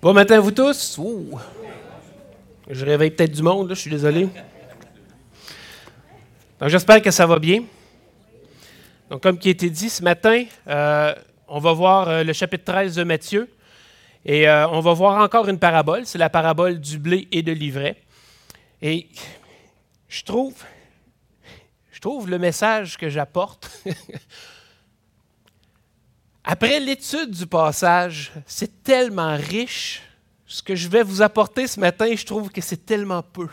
Bon matin à vous tous. Je réveille peut-être du monde, là, je suis désolé. Donc j'espère que ça va bien. Donc comme qui a été dit ce matin, euh, on va voir euh, le chapitre 13 de Matthieu et euh, on va voir encore une parabole, c'est la parabole du blé et de l'ivraie. Et je trouve, je trouve le message que j'apporte Après l'étude du passage, c'est tellement riche. Ce que je vais vous apporter ce matin, je trouve que c'est tellement peu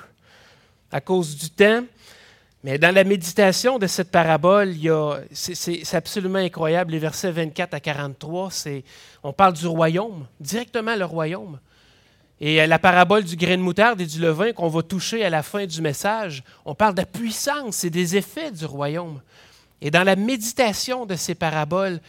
à cause du temps. Mais dans la méditation de cette parabole, c'est absolument incroyable. Les versets 24 à 43, on parle du royaume, directement le royaume. Et la parabole du grain de moutarde et du levain qu'on va toucher à la fin du message, on parle de la puissance et des effets du royaume. Et dans la méditation de ces paraboles,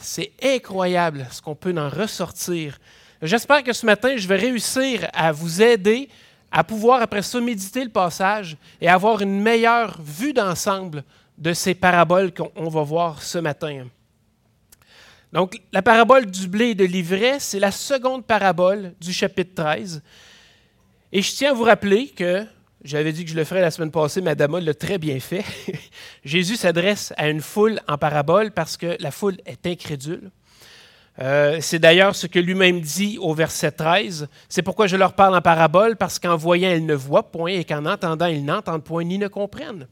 c'est incroyable ce qu'on peut en ressortir. J'espère que ce matin, je vais réussir à vous aider à pouvoir après ça méditer le passage et avoir une meilleure vue d'ensemble de ces paraboles qu'on va voir ce matin. Donc, la parabole du blé et de l'ivraie, c'est la seconde parabole du chapitre 13. Et je tiens à vous rappeler que j'avais dit que je le ferais la semaine passée, mais Adama l'a très bien fait. Jésus s'adresse à une foule en parabole parce que la foule est incrédule. Euh, c'est d'ailleurs ce que lui-même dit au verset 13. C'est pourquoi je leur parle en parabole, parce qu'en voyant, ils ne voient point, et qu'en entendant, ils n'entendent point, ni ne comprennent.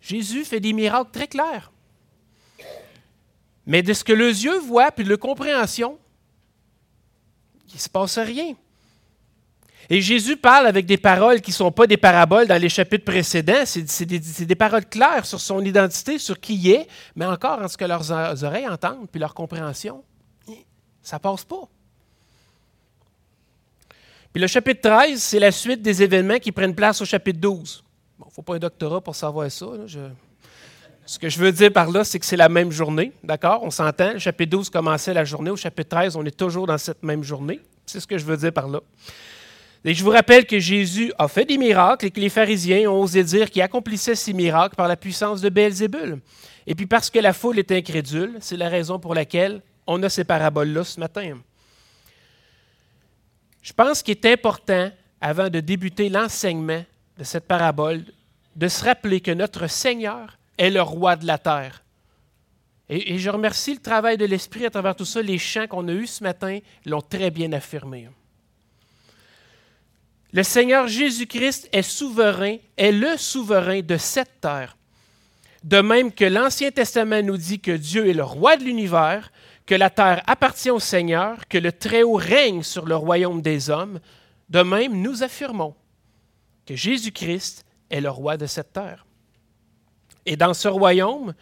Jésus fait des miracles très clairs. Mais de ce que les yeux voient, puis de la compréhension, il ne se passe rien. Et Jésus parle avec des paroles qui ne sont pas des paraboles dans les chapitres précédents, c'est des, paroles claires sur son identité, sur qui il est, mais encore en ce que leurs oreilles entendent, puis leur compréhension, ça passe pas. Puis le chapitre 13, c'est la suite des événements qui prennent place au chapitre 12. Bon, il ne faut pas un doctorat pour savoir ça. Ce que je veux dire par là, c'est que c'est la même journée, d'accord? On s'entend, le chapitre 12 commençait la journée, au chapitre 13, on est toujours dans cette même journée. C'est ce que je veux dire par là. Et je vous rappelle que Jésus a fait des miracles et que les pharisiens ont osé dire qu'il accomplissait ces miracles par la puissance de Beelzébul. Et puis parce que la foule est incrédule, c'est la raison pour laquelle on a ces paraboles-là ce matin. Je pense qu'il est important, avant de débuter l'enseignement de cette parabole, de se rappeler que notre Seigneur est le roi de la terre. Et, et je remercie le travail de l'Esprit à travers tout ça. Les chants qu'on a eus ce matin l'ont très bien affirmé. Le Seigneur Jésus-Christ est souverain, est le souverain de cette terre. De même que l'Ancien Testament nous dit que Dieu est le roi de l'univers, que la terre appartient au Seigneur, que le Très-Haut règne sur le royaume des hommes, de même nous affirmons que Jésus-Christ est le roi de cette terre. Et dans ce royaume,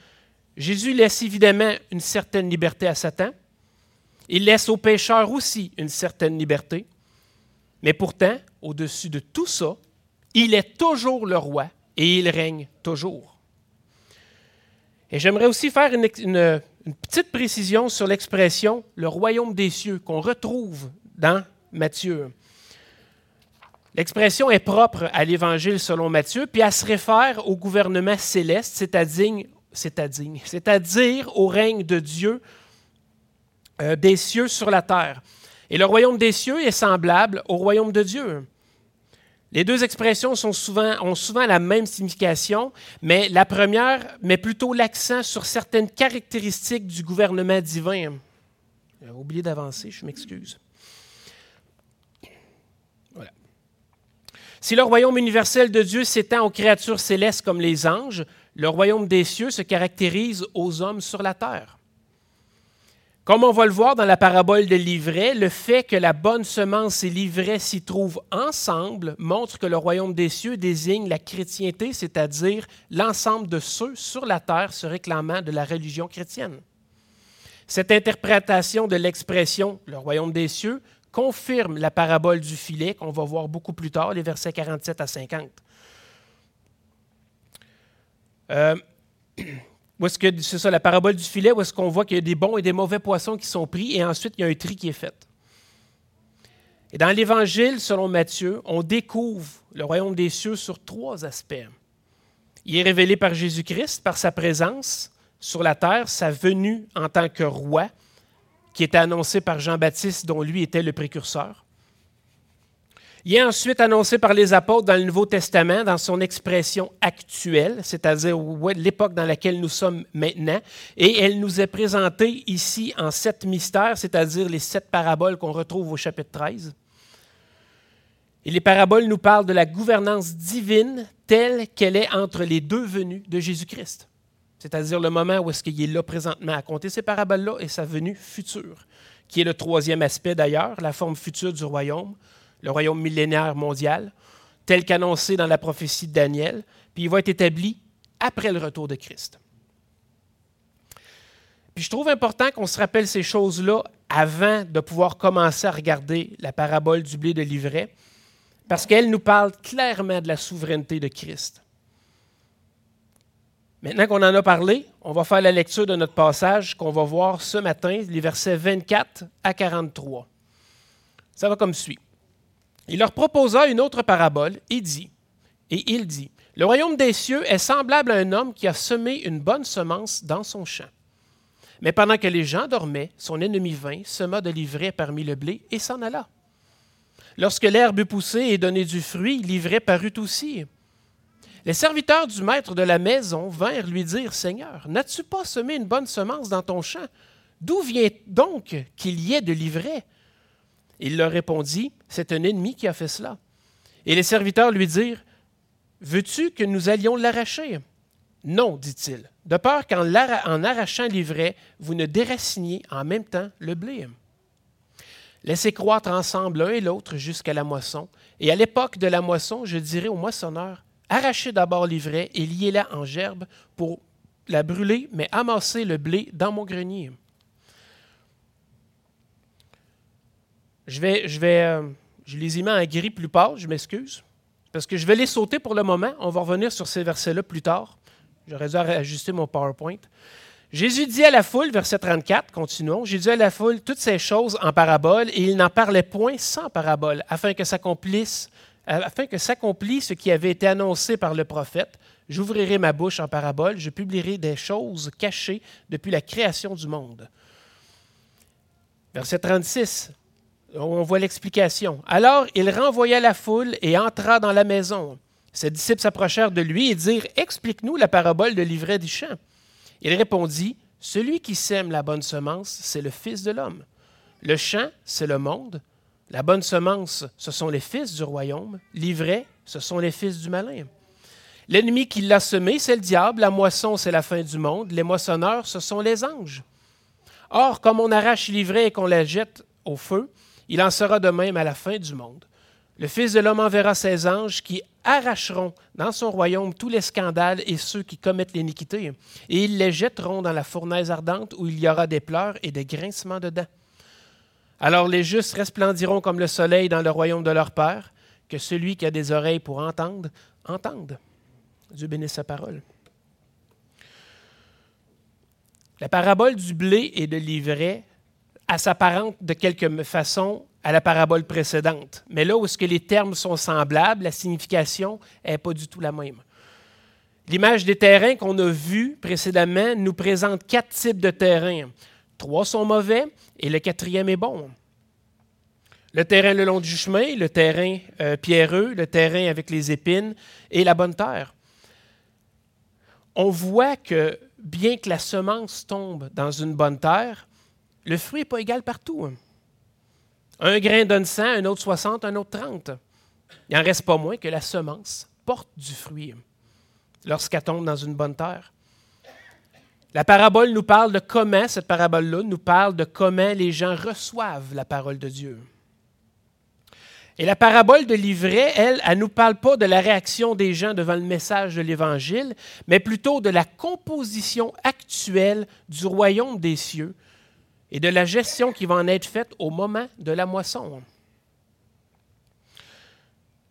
Jésus laisse évidemment une certaine liberté à Satan. Il laisse aux pécheurs aussi une certaine liberté. Mais pourtant, au-dessus de tout ça, il est toujours le roi et il règne toujours. Et j'aimerais aussi faire une, petite précision sur l'expression le royaume des cieux qu'on retrouve dans Matthieu. L'expression est propre à l'Évangile selon Matthieu, puis elle se réfère au gouvernement céleste, c'est-à-dire, c'est-à-dire au règne de Dieu euh, des cieux sur la terre. Et le royaume des cieux est semblable au royaume de Dieu. Les deux expressions ont souvent la même signification, mais la première met plutôt l'accent sur certaines caractéristiques du gouvernement divin. J'ai oublié d'avancer, je m'excuse. Voilà. Si le royaume universel de Dieu s'étend aux créatures célestes comme les anges, le royaume des cieux se caractérise aux hommes sur la terre. Comme on va le voir dans la parabole de l'ivraie, le fait que la bonne semence et l'ivraie s'y trouvent ensemble montre que le royaume des cieux désigne la chrétienté, c'est-à-dire l'ensemble de ceux sur la terre se réclamant de la religion chrétienne. Cette interprétation de l'expression le royaume des cieux confirme la parabole du filet qu'on va voir beaucoup plus tard, les versets 47 à 50. Euh, est-ce que c'est ça, la parabole du filet, où est-ce qu'on voit qu'il y a des bons et des mauvais poissons qui sont pris, et ensuite il y a un tri qui est fait. Et dans l'Évangile, selon Matthieu, on découvre le royaume des cieux sur trois aspects. Il est révélé par Jésus-Christ, par sa présence sur la terre, sa venue en tant que roi, qui était annoncé par Jean-Baptiste, dont lui était le précurseur. Il est ensuite annoncé par les apôtres dans le Nouveau Testament dans son expression actuelle, c'est-à-dire l'époque dans laquelle nous sommes maintenant, et elle nous est présentée ici en sept mystères, c'est-à-dire les sept paraboles qu'on retrouve au chapitre 13. Et les paraboles nous parlent de la gouvernance divine telle qu'elle est entre les deux venues de Jésus-Christ, c'est-à-dire le moment où est-ce qu'il est là présentement à compter ces paraboles-là et sa venue future, qui est le troisième aspect d'ailleurs, la forme future du royaume le royaume millénaire mondial, tel qu'annoncé dans la prophétie de Daniel, puis il va être établi après le retour de Christ. Puis je trouve important qu'on se rappelle ces choses-là avant de pouvoir commencer à regarder la parabole du blé de l'ivraie, parce qu'elle nous parle clairement de la souveraineté de Christ. Maintenant qu'on en a parlé, on va faire la lecture de notre passage qu'on va voir ce matin, les versets 24 à 43. Ça va comme suit. Il leur proposa une autre parabole et dit, et il dit, Le royaume des cieux est semblable à un homme qui a semé une bonne semence dans son champ. Mais pendant que les gens dormaient, son ennemi vint, sema de l'ivraie parmi le blé et s'en alla. Lorsque l'herbe eut poussé et donné du fruit, l'ivraie parut aussi. Les serviteurs du maître de la maison vinrent lui dire Seigneur, n'as-tu pas semé une bonne semence dans ton champ? D'où vient donc qu'il y ait de l'ivraie il leur répondit, C'est un ennemi qui a fait cela. Et les serviteurs lui dirent, Veux-tu que nous allions l'arracher? Non, dit-il, de peur qu'en arrachant l'ivraie, vous ne déraciniez en même temps le blé. Laissez croître ensemble l'un et l'autre jusqu'à la moisson. Et à l'époque de la moisson, je dirai au moissonneur, arrachez d'abord l'ivraie et liez-la en gerbe pour la brûler, mais amassez le blé dans mon grenier. Je vais, je vais, euh, je les ai mis en gris plus tard, je m'excuse, parce que je vais les sauter pour le moment. On va revenir sur ces versets-là plus tard. J'aurais dû ajuster mon PowerPoint. Jésus dit à la foule, verset 34, continuons, Jésus dit à la foule toutes ces choses en parabole, et il n'en parlait point sans parabole, afin que s'accomplisse afin que s'accomplisse ce qui avait été annoncé par le prophète. J'ouvrirai ma bouche en parabole, je publierai des choses cachées depuis la création du monde. Verset 36. On voit l'explication. Alors il renvoya la foule et entra dans la maison. Ses disciples s'approchèrent de lui et dirent Explique-nous la parabole de l'ivraie du champ. Il répondit Celui qui sème la bonne semence, c'est le Fils de l'homme. Le champ, c'est le monde. La bonne semence, ce sont les fils du royaume. L'ivraie, ce sont les fils du malin. L'ennemi qui l'a semé, c'est le diable. La moisson, c'est la fin du monde. Les moissonneurs, ce sont les anges. Or, comme on arrache l'ivraie et qu'on la jette au feu, il en sera de même à la fin du monde. Le Fils de l'homme enverra ses anges qui arracheront dans son royaume tous les scandales et ceux qui commettent l'iniquité, et ils les jetteront dans la fournaise ardente où il y aura des pleurs et des grincements de dents. Alors les justes resplendiront comme le soleil dans le royaume de leur Père, que celui qui a des oreilles pour entendre, entende. Dieu bénisse sa parole. La parabole du blé et de l'ivraie s'apparente de quelque façon à la parabole précédente. Mais là où ce que les termes sont semblables, la signification n'est pas du tout la même. L'image des terrains qu'on a vus précédemment nous présente quatre types de terrains. Trois sont mauvais et le quatrième est bon. Le terrain le long du chemin, le terrain euh, pierreux, le terrain avec les épines et la bonne terre. On voit que bien que la semence tombe dans une bonne terre, le fruit n'est pas égal partout. Hein. Un grain donne 100, un autre 60, un autre 30. Il n'en reste pas moins que la semence porte du fruit lorsqu'elle tombe dans une bonne terre. La parabole nous parle de comment, cette parabole-là nous parle de comment les gens reçoivent la parole de Dieu. Et la parabole de l'ivraie, elle, elle ne nous parle pas de la réaction des gens devant le message de l'Évangile, mais plutôt de la composition actuelle du royaume des cieux et de la gestion qui va en être faite au moment de la moisson.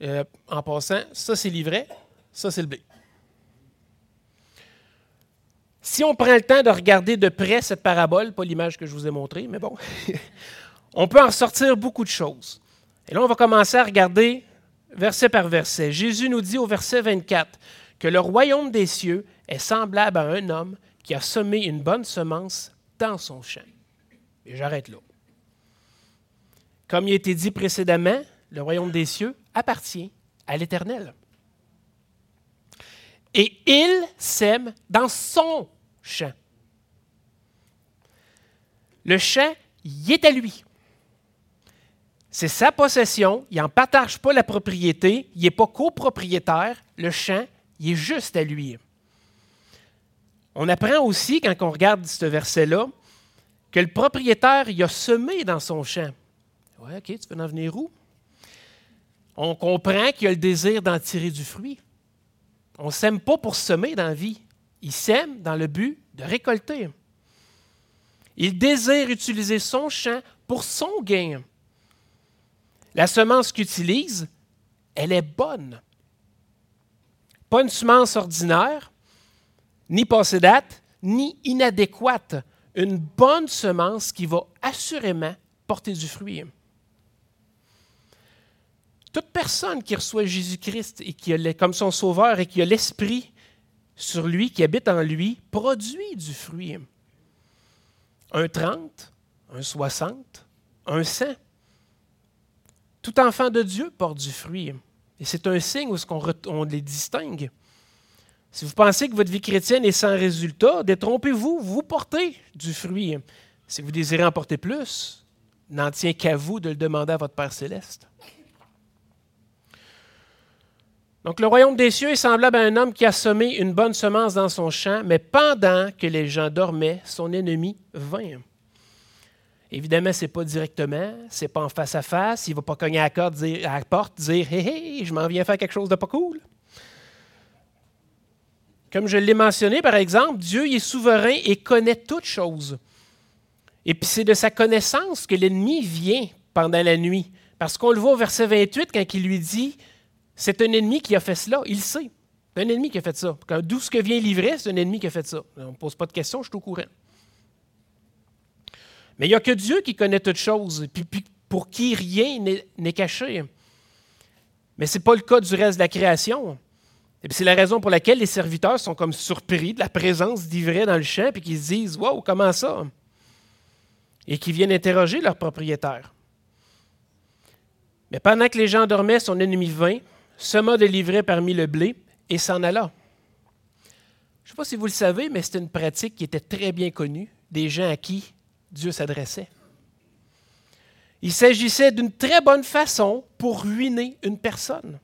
Euh, en passant, ça c'est l'ivraie, ça c'est le blé. Si on prend le temps de regarder de près cette parabole, pas l'image que je vous ai montrée, mais bon, on peut en sortir beaucoup de choses. Et là, on va commencer à regarder verset par verset. Jésus nous dit au verset 24 que le royaume des cieux est semblable à un homme qui a semé une bonne semence dans son champ. Et j'arrête là. Comme il a été dit précédemment, le royaume des cieux appartient à l'Éternel. Et il sème dans son champ. Le champ, il est à lui. C'est sa possession, il n'en partage pas la propriété, il n'est pas copropriétaire, le champ, il est juste à lui. On apprend aussi, quand on regarde ce verset-là, que le propriétaire, il a semé dans son champ. Ouais, OK, tu veux en venir où? On comprend qu'il a le désir d'en tirer du fruit. On ne sème pas pour semer dans la vie. Il sème dans le but de récolter. Il désire utiliser son champ pour son gain. La semence qu'il utilise, elle est bonne. Pas une semence ordinaire, ni passée date, ni inadéquate. Une bonne semence qui va assurément porter du fruit. Toute personne qui reçoit Jésus-Christ et qui a comme son sauveur et qui a l'Esprit sur lui, qui habite en lui, produit du fruit. Un 30, un 60, un 100. Tout enfant de Dieu porte du fruit. Et c'est un signe où on les distingue. Si vous pensez que votre vie chrétienne est sans résultat, détrompez-vous, vous portez du fruit. Si vous désirez en porter plus, n'en tient qu'à vous de le demander à votre Père céleste. Donc le royaume des cieux est semblable à un homme qui a semé une bonne semence dans son champ, mais pendant que les gens dormaient, son ennemi vint. Évidemment, ce n'est pas directement, ce n'est pas en face à face, il ne va pas cogner à la, dire, à la porte dire Hé, hé, je m'en viens faire quelque chose de pas cool. Comme je l'ai mentionné, par exemple, Dieu est souverain et connaît toutes choses. Et puis c'est de sa connaissance que l'ennemi vient pendant la nuit. Parce qu'on le voit au verset 28 quand il lui dit C'est un ennemi qui a fait cela. Il sait. C'est un ennemi qui a fait ça. D'où ce que vient livrer, c'est un ennemi qui a fait ça. On ne pose pas de questions, je suis au courant. Mais il n'y a que Dieu qui connaît toutes choses, puis, pour qui rien n'est caché. Mais ce n'est pas le cas du reste de la création. Et c'est la raison pour laquelle les serviteurs sont comme surpris de la présence d'ivraie dans le champ, puis qu'ils se disent Wow, comment ça Et qui viennent interroger leur propriétaire. Mais pendant que les gens dormaient, son ennemi vint, sema de l'ivraie parmi le blé et s'en alla. Je ne sais pas si vous le savez, mais c'est une pratique qui était très bien connue des gens à qui Dieu s'adressait. Il s'agissait d'une très bonne façon pour ruiner une personne.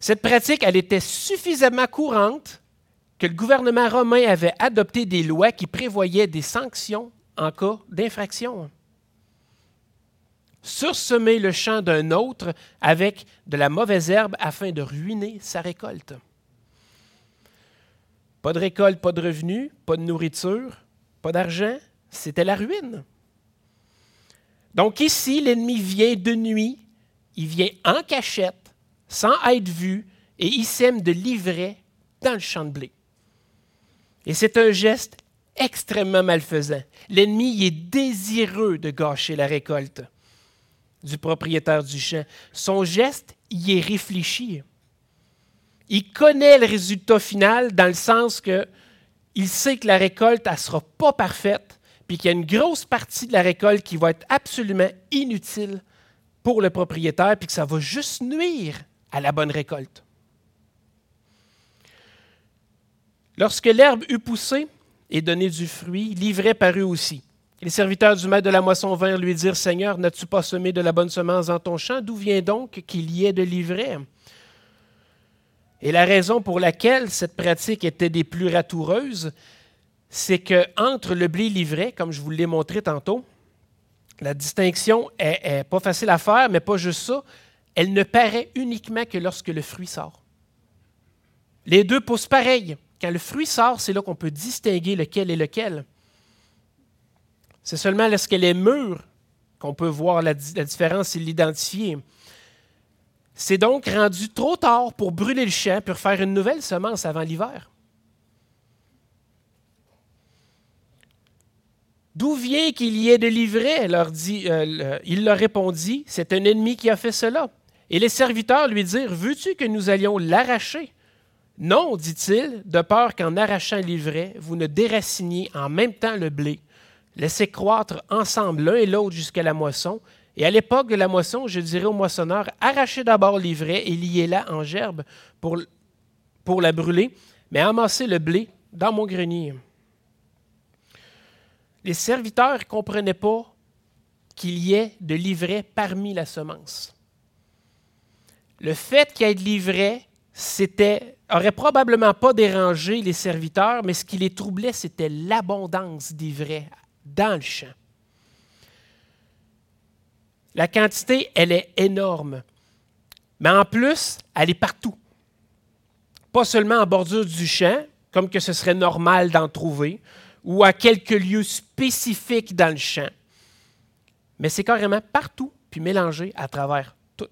Cette pratique, elle était suffisamment courante que le gouvernement romain avait adopté des lois qui prévoyaient des sanctions en cas d'infraction. Sursemer le champ d'un autre avec de la mauvaise herbe afin de ruiner sa récolte. Pas de récolte, pas de revenus, pas de nourriture, pas d'argent, c'était la ruine. Donc ici, l'ennemi vient de nuit, il vient en cachette, sans être vu, et il sème de l'ivraie dans le champ de blé. Et c'est un geste extrêmement malfaisant. L'ennemi est désireux de gâcher la récolte du propriétaire du champ. Son geste y est réfléchi. Il connaît le résultat final dans le sens que il sait que la récolte ne sera pas parfaite, puis qu'il y a une grosse partie de la récolte qui va être absolument inutile pour le propriétaire, puis que ça va juste nuire à la bonne récolte. Lorsque l'herbe eut poussé et donné du fruit, l'ivraie parut aussi. Les serviteurs du maître de la moisson vinrent lui dire Seigneur, n'as-tu pas semé de la bonne semence dans ton champ? D'où vient donc qu'il y ait de l'ivraie Et la raison pour laquelle cette pratique était des plus ratoureuses, c'est que entre le blé livré, comme je vous l'ai montré tantôt, la distinction est, pas facile à faire, mais pas juste ça. Elle ne paraît uniquement que lorsque le fruit sort. Les deux poussent pareil. Quand le fruit sort, c'est là qu'on peut distinguer lequel est lequel. C'est seulement lorsqu'elle est mûre qu'on peut voir la, différence et l'identifier. C'est donc rendu trop tard pour brûler le champ pour faire une nouvelle semence avant l'hiver. D'où vient qu'il y ait de l'ivraie euh, Il leur répondit C'est un ennemi qui a fait cela. Et les serviteurs lui dirent Veux-tu que nous allions l'arracher? Non, dit-il, de peur qu'en arrachant l'ivraie, vous ne déraciniez en même temps le blé laissaient croître ensemble l'un et l'autre jusqu'à la moisson. Et à l'époque de la moisson, je dirais au moissonneur, arrachez d'abord l'ivraie et liez-la en gerbe pour, pour la brûler, mais amassez le blé dans mon grenier. Les serviteurs ne comprenaient pas qu'il y ait de l'ivraie parmi la semence. Le fait qu'il y ait de l'ivraie, c'était aurait probablement pas dérangé les serviteurs, mais ce qui les troublait, c'était l'abondance d'ivraie dans le champ. La quantité, elle est énorme. Mais en plus, elle est partout. Pas seulement en bordure du champ, comme que ce serait normal d'en trouver, ou à quelques lieux spécifiques dans le champ. Mais c'est carrément partout, puis mélangé à travers tout.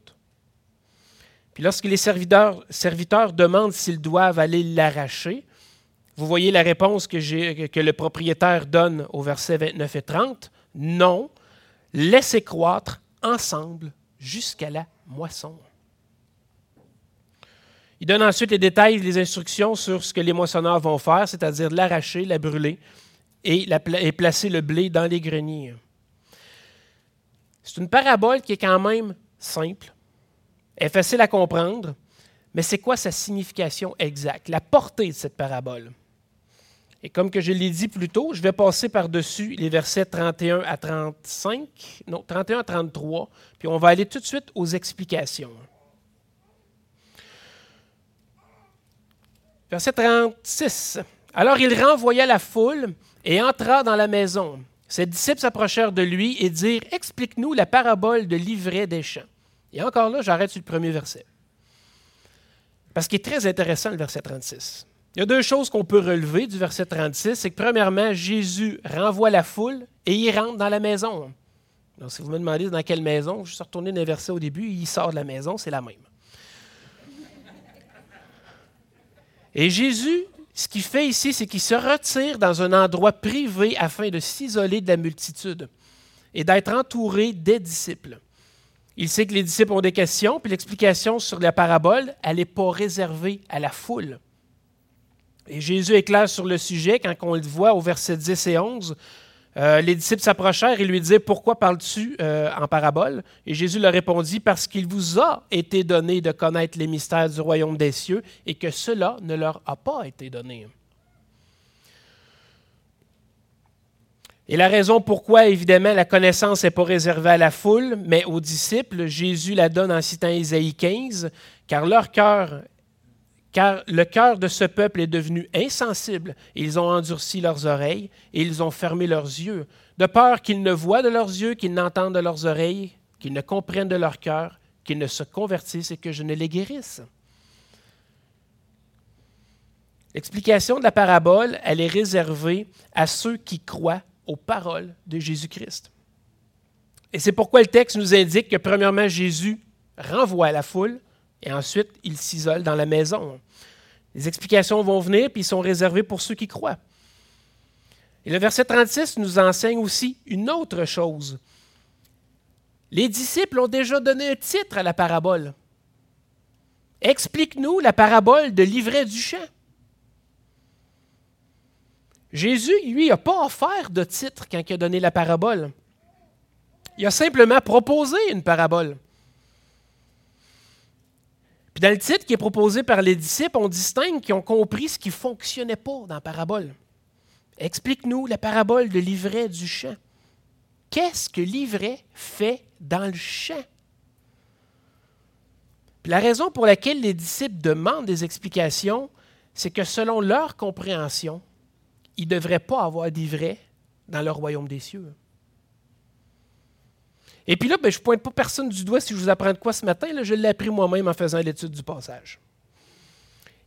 Lorsque les serviteurs, demandent s'ils doivent aller l'arracher, vous voyez la réponse que, le propriétaire donne au verset 29 et 30. Non, laissez croître ensemble jusqu'à la moisson. Il donne ensuite les détails, les instructions sur ce que les moissonneurs vont faire, c'est-à-dire l'arracher, la brûler et placer le blé dans les greniers. C'est une parabole qui est quand même simple, est facile à comprendre, mais c'est quoi sa signification exacte, la portée de cette parabole? Et comme que je l'ai dit plus tôt, je vais passer par-dessus les versets 31 à 35, non, 31 à 33, puis on va aller tout de suite aux explications. Verset 36. Alors il renvoya la foule et entra dans la maison. Ses disciples s'approchèrent de lui et dirent Explique-nous la parabole de l'ivraie des champs. Et encore là, j'arrête sur le premier verset. Parce qu'il est très intéressant, le verset 36. Il y a deux choses qu'on peut relever du verset 36. C'est que premièrement, Jésus renvoie la foule et il rentre dans la maison. Donc, si vous me demandez dans quelle maison, je suis retourné dans le verset au début, il sort de la maison, c'est la même. Et Jésus, ce qu'il fait ici, c'est qu'il se retire dans un endroit privé afin de s'isoler de la multitude et d'être entouré des disciples. Il sait que les disciples ont des questions, puis l'explication sur la parabole, elle n'est pas réservée à la foule. Et Jésus est sur le sujet quand on le voit au verset 10 et 11. Euh, les disciples s'approchèrent et lui disaient Pourquoi parles-tu euh, en parabole Et Jésus leur répondit Parce qu'il vous a été donné de connaître les mystères du royaume des cieux et que cela ne leur a pas été donné. Et la raison pourquoi, évidemment, la connaissance n'est pas réservée à la foule, mais aux disciples, Jésus la donne en citant Isaïe 15, car leur cœur car le cœur de ce peuple est devenu insensible, ils ont endurci leurs oreilles, et ils ont fermé leurs yeux, de peur qu'ils ne voient de leurs yeux, qu'ils n'entendent de leurs oreilles, qu'ils ne comprennent de leur cœur, qu'ils ne se convertissent et que je ne les guérisse. L'explication de la parabole, elle est réservée à ceux qui croient aux paroles de Jésus-Christ. Et c'est pourquoi le texte nous indique que premièrement, Jésus renvoie la foule, et ensuite, il s'isole dans la maison. Les explications vont venir, puis ils sont réservés pour ceux qui croient. Et le verset 36 nous enseigne aussi une autre chose. Les disciples ont déjà donné un titre à la parabole. Explique-nous la parabole de l'ivraie du champ. Jésus, lui, n'a pas offert de titre quand il a donné la parabole. Il a simplement proposé une parabole dans le titre qui est proposé par les disciples, on distingue qu'ils ont compris ce qui ne fonctionnait pas dans la parabole. Explique-nous la parabole de l'ivraie du champ. Qu'est-ce que l'ivraie fait dans le champ? la raison pour laquelle les disciples demandent des explications, c'est que selon leur compréhension, il ne devrait pas avoir d'ivraie dans le royaume des cieux. Et puis là, ben, je ne pointe pas personne du doigt si je vous apprends de quoi ce matin. Je l'ai appris moi-même en faisant l'étude du passage.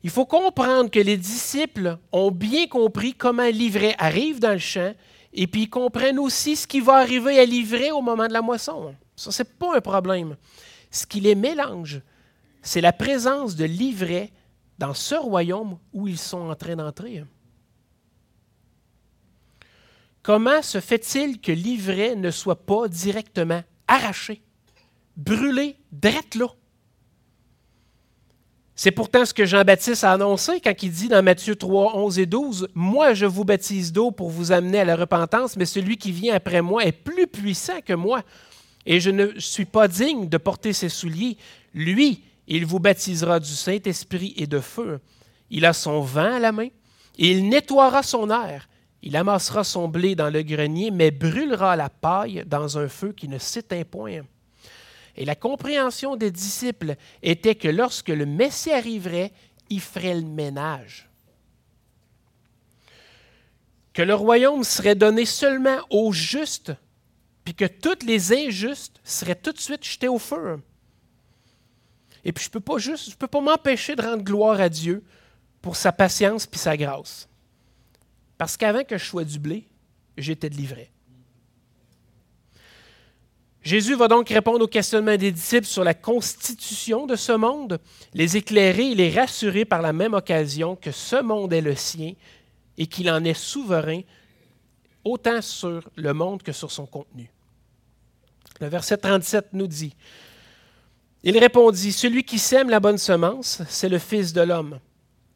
Il faut comprendre que les disciples ont bien compris comment l'ivraie arrive dans le champ et puis ils comprennent aussi ce qui va arriver à l'ivraie au moment de la moisson. Ça, ce n'est pas un problème. Ce qui les mélange, c'est la présence de l'ivraie dans ce royaume où ils sont en train d'entrer. Comment se fait-il que l'ivraie ne soit pas directement arraché, brûlé, drette là? C'est pourtant ce que Jean-Baptiste a annoncé quand il dit dans Matthieu 3, 11 et 12, Moi je vous baptise d'eau pour vous amener à la repentance, mais celui qui vient après moi est plus puissant que moi, et je ne suis pas digne de porter ses souliers. Lui, il vous baptisera du Saint-Esprit et de feu. Il a son vent à la main, et il nettoiera son air. Il amassera son blé dans le grenier, mais brûlera la paille dans un feu qui ne s'éteint point. Et la compréhension des disciples était que lorsque le Messie arriverait, il ferait le ménage. Que le royaume serait donné seulement aux justes, puis que tous les injustes seraient tout de suite jetés au feu. Et puis je ne peux pas m'empêcher de rendre gloire à Dieu pour sa patience puis sa grâce. Parce qu'avant que je sois du blé, j'étais de. Jésus va donc répondre aux questionnements des disciples sur la constitution de ce monde, les éclairer et les rassurer par la même occasion que ce monde est le sien et qu'il en est souverain autant sur le monde que sur son contenu. Le verset 37 nous dit, Il répondit, Celui qui sème la bonne semence, c'est le Fils de l'homme.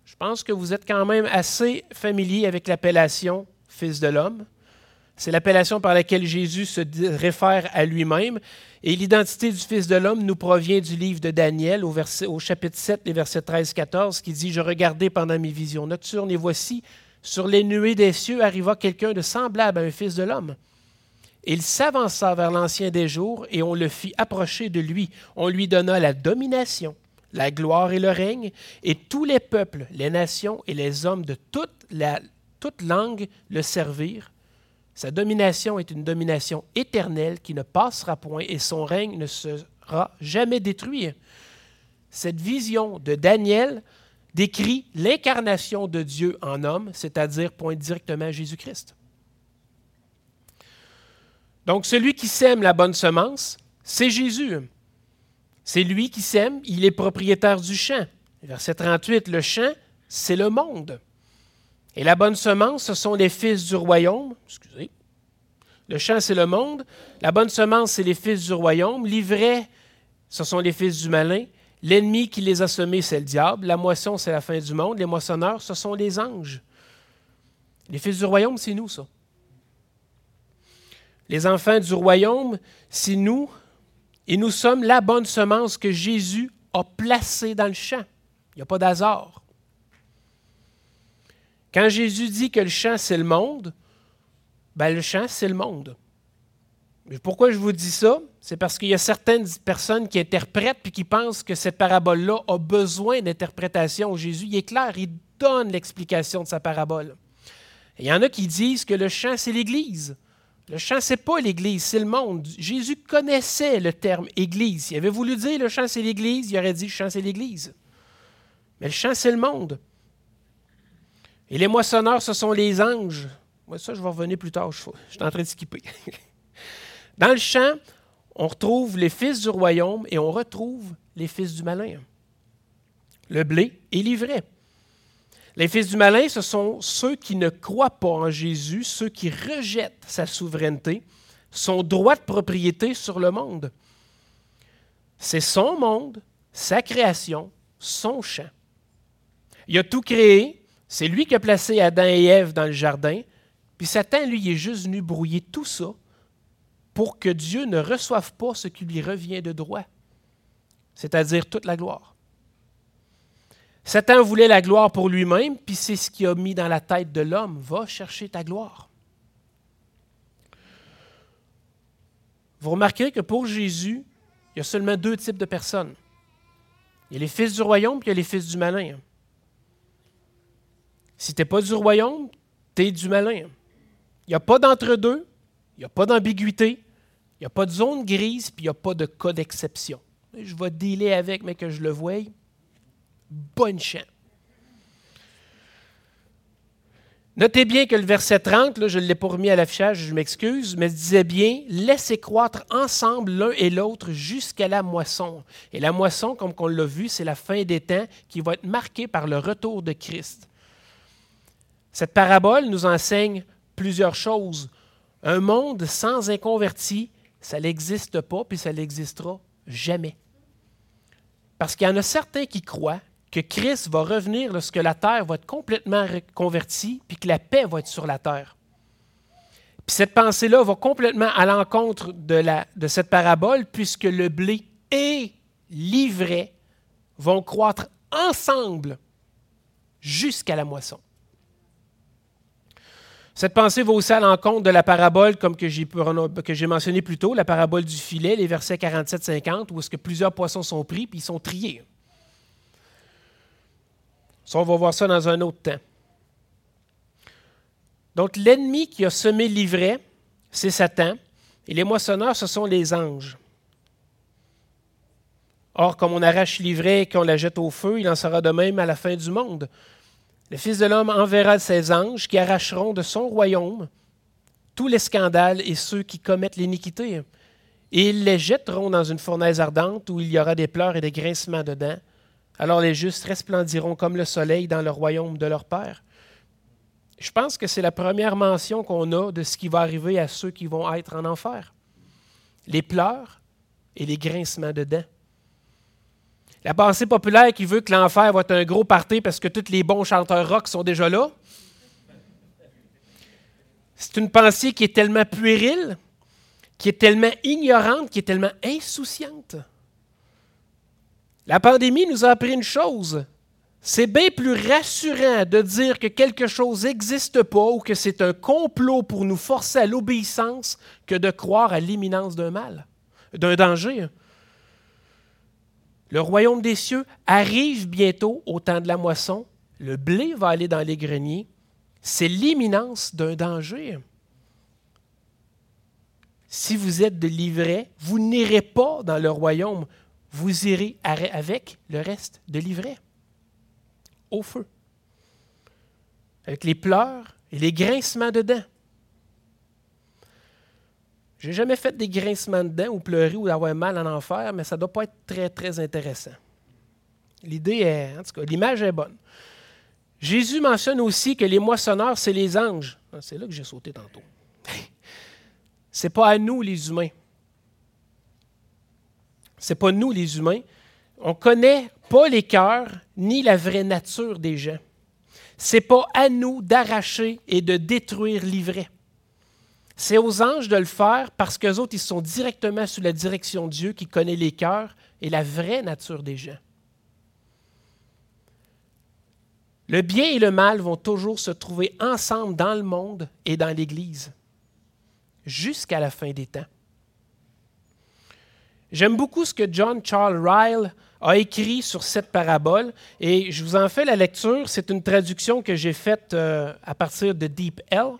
Je pense que vous êtes quand même assez familier avec l'appellation Fils de l'homme. C'est l'appellation par laquelle Jésus se réfère à lui-même. Et l'identité du Fils de l'homme nous provient du livre de Daniel au, chapitre 7, les versets 13-14, qui dit Je regardais pendant mes visions nocturnes, et voici, sur les nuées des cieux arriva quelqu'un de semblable à un Fils de l'homme. Il s'avança vers l'ancien des jours, et on le fit approcher de lui. On lui donna la domination la gloire et le règne, et tous les peuples, les nations et les hommes de toute, la, toute langue le servirent. Sa domination est une domination éternelle qui ne passera point et son règne ne sera jamais détruit. Cette vision de Daniel décrit l'incarnation de Dieu en homme, c'est-à-dire pointe directement à Jésus-Christ. Donc celui qui sème la bonne semence, c'est Jésus. C'est lui qui sème, il est propriétaire du champ. Verset 38, le champ, c'est le monde. Et la bonne semence, ce sont les fils du royaume. Excusez. Le champ, c'est le monde. La bonne semence, c'est les fils du royaume. L'ivraie, ce sont les fils du malin. L'ennemi qui les a semés, c'est le diable. La moisson, c'est la fin du monde. Les moissonneurs, ce sont les anges. Les fils du royaume, c'est nous, ça. Les enfants du royaume, c'est nous, et nous sommes la bonne semence que Jésus a placée dans le champ. Il n'y a pas d'hasard. Quand Jésus dit que le champ, c'est le monde, ben le champ, c'est le monde. Pourquoi je vous dis ça? C'est parce qu'il y a certaines personnes qui interprètent puis qui pensent que cette parabole-là a besoin d'interprétation. Jésus, il est clair, il donne l'explication de sa parabole. il y en a qui disent que le champ, c'est l'Église. Le champ, ce n'est pas l'Église, c'est le monde. Jésus connaissait le terme Église. Il avait voulu dire le champ, c'est l'Église, il aurait dit le champ, c'est l'Église. Mais le champ, c'est le monde. Et les moissonneurs, ce sont les anges. Moi, ça, je vais revenir plus tard. Je, suis en train de skipper. Dans le champ, on retrouve les fils du royaume et on retrouve les fils du malin. Le blé est livré. Les fils du malin, ce sont ceux qui ne croient pas en Jésus, ceux qui rejettent sa souveraineté, son droit de propriété sur le monde. C'est son monde, sa création, son champ. Il a tout créé, c'est lui qui a placé Adam et Ève dans le jardin, puis Satan, lui, est juste venu brouiller tout ça pour que Dieu ne reçoive pas ce qui lui revient de droit, c'est-à-dire toute la gloire. Satan voulait la gloire pour lui-même, puis c'est ce qu'il a mis dans la tête de l'homme. Va chercher ta gloire. Vous remarquerez que pour Jésus, il y a seulement deux types de personnes. Il y a les fils du royaume, puis il y a les fils du malin. Si tu n'es pas du royaume, tu es du malin. Il n'y a pas d'entre-deux, il n'y a pas d'ambiguïté, il n'y a pas de zone grise, puis il n'y a pas de cas d'exception. Je vais dealer avec, mais que je le voie bonne chance. Notez bien que le verset 30, je ne l'ai pas remis à l'affichage, je m'excuse, mais disait bien Laissez croître ensemble l'un et l'autre jusqu'à la moisson. Et la moisson, comme on l'a vu, c'est la fin des temps qui va être marquée par le retour de Christ. Cette parabole nous enseigne plusieurs choses. Un monde sans inconvertis, ça n'existe pas, puis ça n'existera jamais. Parce qu'il y en a certains qui croient que Christ va revenir lorsque la terre va être complètement convertie, puis que la paix va être sur la terre. Puis cette pensée-là va complètement à l'encontre de, cette parabole, puisque le blé et l'ivraie vont croître ensemble jusqu'à la moisson. Cette pensée va aussi à l'encontre de la parabole, comme que j'ai mentionné plus tôt, la parabole du filet, les versets 47-50, où est-ce que plusieurs poissons sont pris puis ils sont triés. Ça, on va voir ça dans un autre temps. Donc, l'ennemi qui a semé l'ivraie, c'est Satan, et les moissonneurs, ce sont les anges. Or, comme on arrache l'ivraie et qu'on la jette au feu, il en sera de même à la fin du monde. Le Fils de l'homme enverra ses anges qui arracheront de son royaume tous les scandales et ceux qui commettent l'iniquité. Et ils les jetteront dans une fournaise ardente où il y aura des pleurs et des grincements dedans. Alors les justes resplendiront comme le soleil dans le royaume de leur Père. Je pense que c'est la première mention qu'on a de ce qui va arriver à ceux qui vont être en enfer. Les pleurs et les grincements de dents. La pensée populaire qui veut que l'enfer va être un gros party parce que tous les bons chanteurs rock sont déjà là. C'est une pensée qui est tellement puérile, qui est tellement ignorante, qui est tellement insouciante. La pandémie nous a appris une chose. C'est bien plus rassurant de dire que quelque chose n'existe pas ou que c'est un complot pour nous forcer à l'obéissance que de croire à l'imminence d'un mal, d'un danger. Le royaume des cieux arrive bientôt au temps de la moisson. Le blé va aller dans les greniers. C'est l'imminence d'un danger. Si vous êtes de l'ivraie, vous n'irez pas dans le royaume. Vous irez avec le reste de l'ivraie, au feu, avec les pleurs et les grincements de dents. J'ai jamais fait des grincements de dents ou pleurer ou avoir mal en enfer, mais ça ne doit pas être très, très intéressant. L'idée est, en tout cas, l'image est bonne. Jésus mentionne aussi que les moissonneurs, c'est les anges. Ah, c'est là que j'ai sauté tantôt. c'est pas à nous, les humains. C'est pas nous, les humains. On ne connaît pas les cœurs ni la vraie nature des gens. C'est pas à nous d'arracher et de détruire l'ivraie. C'est aux anges de le faire parce qu'eux autres, ils sont directement sous la direction de Dieu qui connaît les cœurs et la vraie nature des gens. Le bien et le mal vont toujours se trouver ensemble dans le monde et dans l'Église, jusqu'à la fin des temps. J'aime beaucoup ce que John Charles Ryle a écrit sur cette parabole et je vous en fais la lecture. C'est une traduction que j'ai faite euh, à partir de Deep L.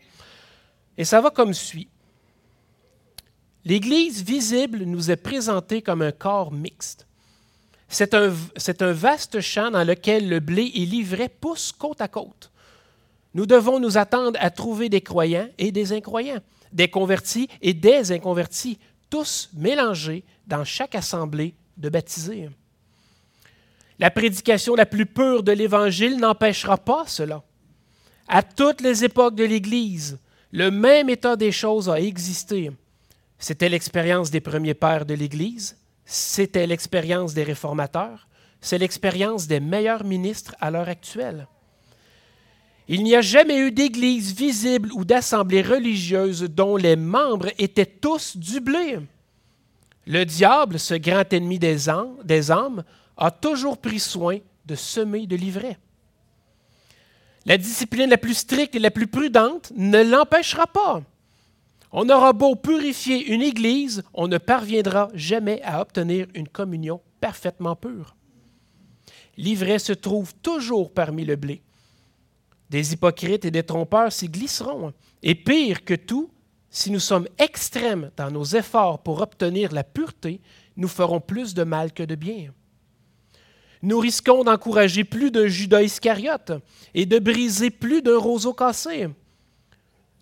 Et ça va comme suit. L'Église visible nous est présentée comme un corps mixte. C'est un, un, vaste champ dans lequel le blé et l'ivraie poussent côte à côte. Nous devons nous attendre à trouver des croyants et des incroyants, des convertis et des inconvertis, tous mélangés dans chaque assemblée de baptisés. La prédication la plus pure de l'Évangile n'empêchera pas cela. À toutes les époques de l'Église, le même état des choses a existé. C'était l'expérience des premiers pères de l'Église, c'était l'expérience des réformateurs, c'est l'expérience des meilleurs ministres à l'heure actuelle. Il n'y a jamais eu d'église visible ou d'assemblée religieuse dont les membres étaient tous du blé. Le diable, ce grand ennemi des âmes, a toujours pris soin de semer de l'ivraie. La discipline la plus stricte et la plus prudente ne l'empêchera pas. On aura beau purifier une Église, on ne parviendra jamais à obtenir une communion parfaitement pure. L'ivraie se trouve toujours parmi le blé. Des hypocrites et des trompeurs s'y glisseront. Et pire que tout, si nous sommes extrêmes dans nos efforts pour obtenir la pureté, nous ferons plus de mal que de bien nous risquons d'encourager plus d'un Judas Iscariote et de briser plus d'un roseau cassé.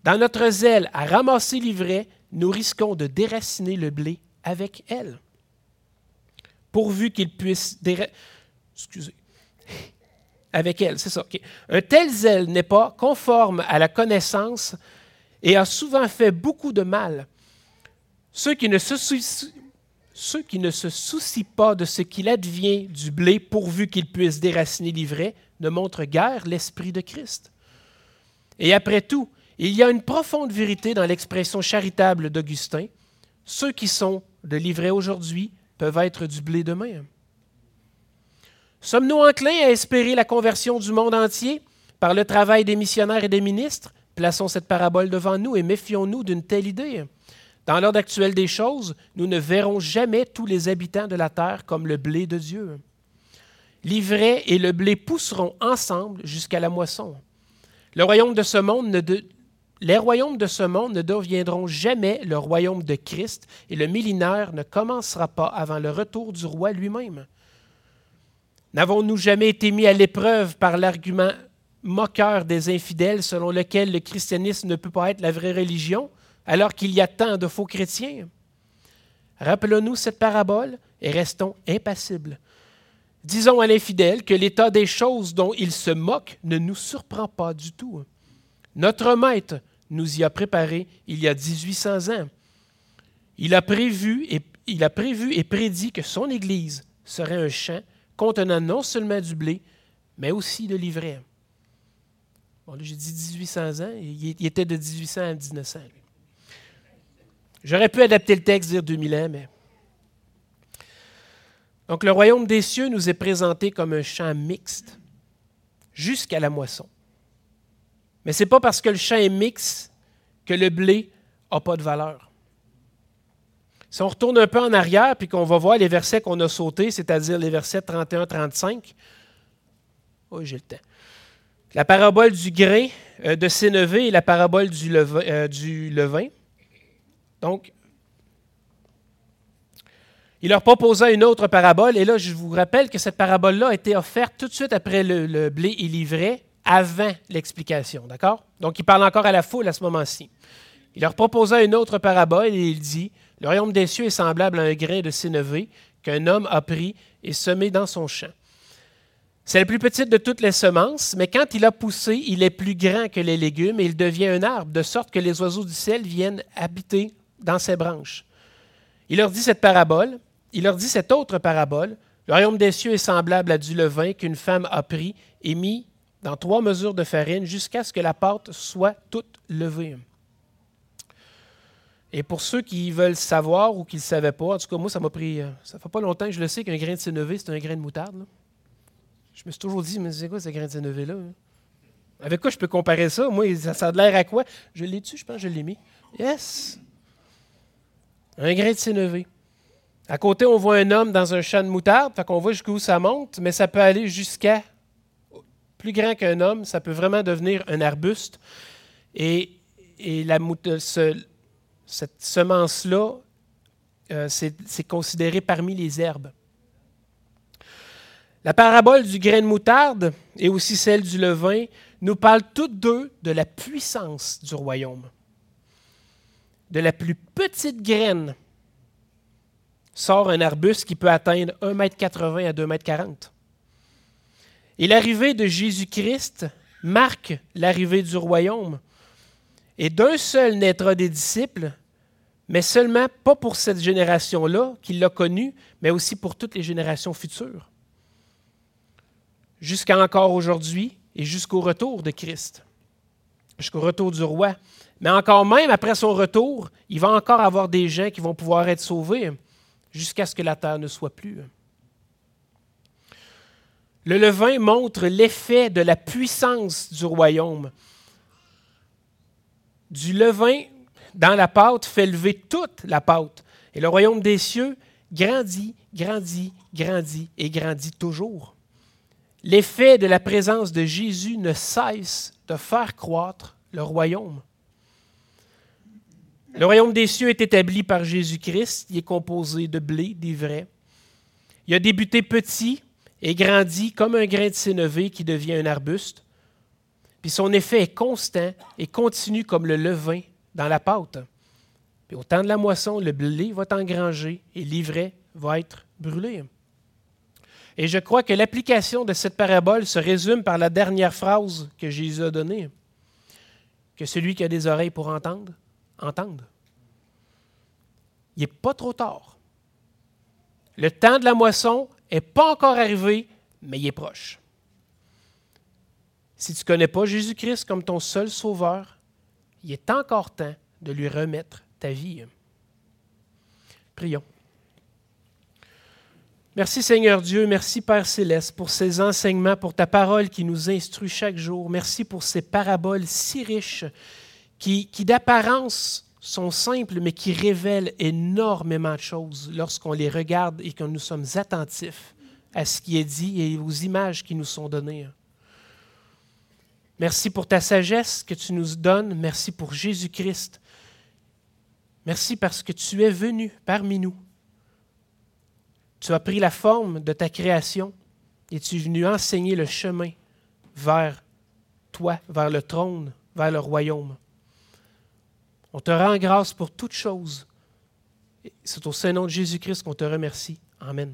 Dans notre zèle à ramasser l'ivraie, nous risquons de déraciner le blé avec elle. Pourvu qu'il puisse Excusez. Avec elle, c'est ça. Un tel zèle n'est pas conforme à la connaissance et a souvent fait beaucoup de mal. Ceux qui ne se soucient, ceux qui ne se soucient pas de ce qu'il advient du blé pourvu qu'il puisse déraciner l'ivraie ne montrent guère l'esprit de Christ. Et après tout, il y a une profonde vérité dans l'expression charitable d'Augustin. Ceux qui sont de l'ivraie aujourd'hui peuvent être du blé demain. Sommes-nous enclins à espérer la conversion du monde entier par le travail des missionnaires et des ministres? Plaçons cette parabole devant nous et méfions-nous d'une telle idée. Dans l'ordre actuel des choses, nous ne verrons jamais tous les habitants de la terre comme le blé de Dieu. L'ivraie et le blé pousseront ensemble jusqu'à la moisson. Le royaume de ce monde Les royaumes de ce monde ne deviendront jamais le royaume de Christ et le millénaire ne commencera pas avant le retour du roi lui-même. N'avons-nous jamais été mis à l'épreuve par l'argument moqueur des infidèles selon lequel le christianisme ne peut pas être la vraie religion alors qu'il y a tant de faux chrétiens? Rappelons-nous cette parabole et restons impassibles. Disons à l'infidèle que l'état des choses dont il se moque ne nous surprend pas du tout. Notre Maître nous y a préparé il y a 1800 ans. Il a prévu et, il a prévu et prédit que son Église serait un champ contenant non seulement du blé, mais aussi de l'ivraie. Bon, là, j'ai dit 1800 ans, il était de 1800 à 1900. J'aurais pu adapter le texte, dire 2000 ans, mais. Donc, le royaume des cieux nous est présenté comme un champ mixte jusqu'à la moisson. Mais ce n'est pas parce que le champ est mixte que le blé n'a pas de valeur. Si on retourne un peu en arrière puis qu'on va voir les versets qu'on a sautés, c'est-à-dire les versets 31-35, oui, j'ai le temps. La parabole du grain euh, de Sénévé et la parabole du levain, euh, du levain. Donc, il leur proposa une autre parabole, et là, je vous rappelle que cette parabole-là a été offerte tout de suite après le, le blé et l'ivraie, avant l'explication, d'accord? Donc, il parle encore à la foule à ce moment-ci. Il leur proposa une autre parabole, et il dit le royaume des cieux est semblable à un grain de sénévé qu'un homme a pris et semé dans son champ. C'est la plus petite de toutes les semences, mais quand il a poussé, il est plus grand que les légumes et il devient un arbre, de sorte que les oiseaux du ciel viennent habiter dans ses branches. Il leur dit cette parabole, il leur dit cette autre parabole. Le royaume des cieux est semblable à du levain qu'une femme a pris et mis dans trois mesures de farine jusqu'à ce que la pâte soit toute levée. Et pour ceux qui veulent savoir ou qui ne le savaient pas, en tout cas, moi, ça m'a pris. Euh, ça fait pas longtemps que je le sais qu'un grain de sénévé, c'est un grain de moutarde. Je me suis toujours dit, mais c'est quoi ce grain de sénévé-là? Hein? Avec quoi je peux comparer ça? Moi, ça, a l'air à quoi? Je l'ai tu je pense que je l'ai mis. Yes! Un grain de sénévé. À côté, on voit un homme dans un champ de moutarde, fait qu'on voit jusqu'où ça monte, mais ça peut aller jusqu'à plus grand qu'un homme, ça peut vraiment devenir un arbuste. Et, et la, ce, cette semence-là, euh, c'est considéré parmi les herbes. La parabole du grain de moutarde et aussi celle du levain nous parlent toutes deux de la puissance du royaume. De la plus petite graine sort un arbuste qui peut atteindre 1,80 m à 2,40 m. Et l'arrivée de Jésus-Christ marque l'arrivée du royaume. Et d'un seul naîtra des disciples, mais seulement pas pour cette génération-là qui l'a connu, mais aussi pour toutes les générations futures. Jusqu'à encore aujourd'hui et jusqu'au retour de Christ, jusqu'au retour du roi. Mais encore même après son retour, il va encore avoir des gens qui vont pouvoir être sauvés jusqu'à ce que la terre ne soit plus. Le levain montre l'effet de la puissance du royaume. Du levain dans la pâte fait lever toute la pâte. Et le royaume des cieux grandit, grandit, grandit et grandit toujours. L'effet de la présence de Jésus ne cesse de faire croître le royaume. Le royaume des cieux est établi par Jésus-Christ. Il est composé de blé, d'ivraie. Il a débuté petit et grandi comme un grain de sénévé qui devient un arbuste. Puis son effet est constant et continue comme le levain dans la pâte. Puis au temps de la moisson, le blé va engranger et l'ivraie va être brûlé. Et je crois que l'application de cette parabole se résume par la dernière phrase que Jésus a donnée. Que celui qui a des oreilles pour entendre, entende. Il n'est pas trop tard Le temps de la moisson n'est pas encore arrivé, mais il est proche. Si tu ne connais pas Jésus-Christ comme ton seul sauveur, il est encore temps de lui remettre ta vie. Prions. Merci Seigneur Dieu, merci Père céleste pour ces enseignements, pour ta parole qui nous instruit chaque jour. Merci pour ces paraboles si riches qui, qui d'apparence sont simples, mais qui révèlent énormément de choses lorsqu'on les regarde et que nous sommes attentifs à ce qui est dit et aux images qui nous sont données. Merci pour ta sagesse que tu nous donnes. Merci pour Jésus-Christ. Merci parce que tu es venu parmi nous tu as pris la forme de ta création et tu es venu enseigner le chemin vers toi, vers le trône, vers le royaume. On te rend grâce pour toutes choses. C'est au Saint-Nom de Jésus-Christ qu'on te remercie. Amen.